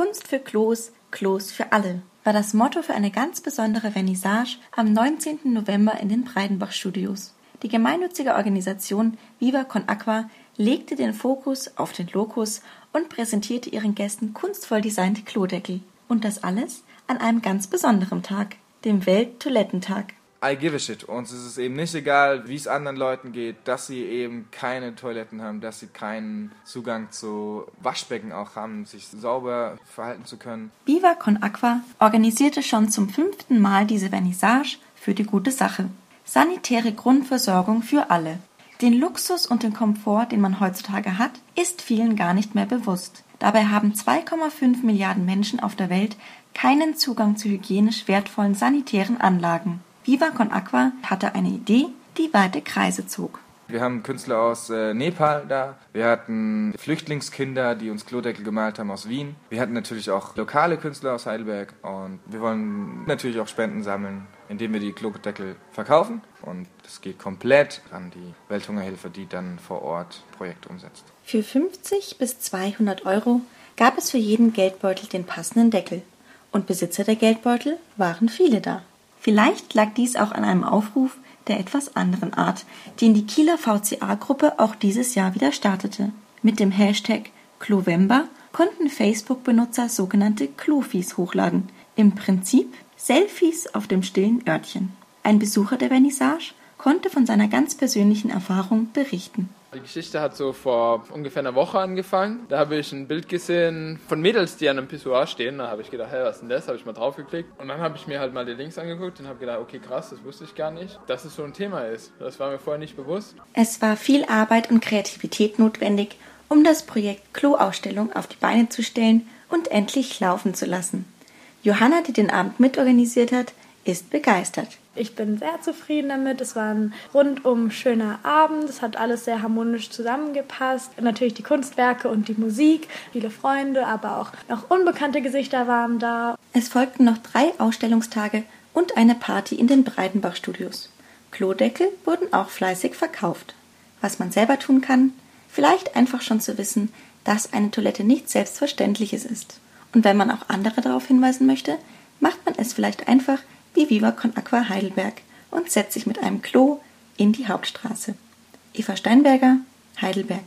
Kunst für Klos, Klos für alle war das Motto für eine ganz besondere Vernissage am 19. November in den Breidenbach Studios. Die gemeinnützige Organisation Viva Con Aqua legte den Fokus auf den Lokus und präsentierte ihren Gästen kunstvoll designte Klodeckel. Und das alles an einem ganz besonderen Tag, dem Welttoilettentag. I give a shit. Uns ist es eben nicht egal, wie es anderen Leuten geht, dass sie eben keine Toiletten haben, dass sie keinen Zugang zu Waschbecken auch haben, sich sauber verhalten zu können. Viva Con Aqua organisierte schon zum fünften Mal diese Vernissage für die gute Sache. Sanitäre Grundversorgung für alle. Den Luxus und den Komfort, den man heutzutage hat, ist vielen gar nicht mehr bewusst. Dabei haben 2,5 Milliarden Menschen auf der Welt keinen Zugang zu hygienisch wertvollen sanitären Anlagen. Viva Con Aqua hatte eine Idee, die weite Kreise zog. Wir haben Künstler aus äh, Nepal da. Wir hatten Flüchtlingskinder, die uns Klodeckel gemalt haben aus Wien. Wir hatten natürlich auch lokale Künstler aus Heidelberg. Und wir wollen natürlich auch Spenden sammeln, indem wir die Klodeckel verkaufen. Und das geht komplett an die Welthungerhilfe, die dann vor Ort Projekte umsetzt. Für 50 bis 200 Euro gab es für jeden Geldbeutel den passenden Deckel. Und Besitzer der Geldbeutel waren viele da. Vielleicht lag dies auch an einem Aufruf der etwas anderen Art, den die Kieler VCA-Gruppe auch dieses Jahr wieder startete. Mit dem Hashtag Clovember konnten Facebook-Benutzer sogenannte Klofis hochladen. Im Prinzip Selfies auf dem stillen Örtchen. Ein Besucher der Vernissage konnte von seiner ganz persönlichen Erfahrung berichten. Die Geschichte hat so vor ungefähr einer Woche angefangen. Da habe ich ein Bild gesehen von Mädels, die an einem Pissoir stehen. Da habe ich gedacht, hey, was ist denn das? Habe ich mal draufgeklickt. Und dann habe ich mir halt mal die Links angeguckt und habe gedacht, okay, krass, das wusste ich gar nicht, dass es so ein Thema ist. Das war mir vorher nicht bewusst. Es war viel Arbeit und Kreativität notwendig, um das Projekt Klo-Ausstellung auf die Beine zu stellen und endlich laufen zu lassen. Johanna, die den Abend mitorganisiert hat, ist begeistert. Ich bin sehr zufrieden damit. Es war ein rundum schöner Abend. Es hat alles sehr harmonisch zusammengepasst. Natürlich die Kunstwerke und die Musik, viele Freunde, aber auch noch unbekannte Gesichter waren da. Es folgten noch drei Ausstellungstage und eine Party in den Breidenbach Studios. Klodeckel wurden auch fleißig verkauft. Was man selber tun kann, vielleicht einfach schon zu wissen, dass eine Toilette nichts Selbstverständliches ist. Und wenn man auch andere darauf hinweisen möchte, macht man es vielleicht einfach wie Viva Con Aqua Heidelberg und setzt sich mit einem Klo in die Hauptstraße. Eva Steinberger, Heidelberg.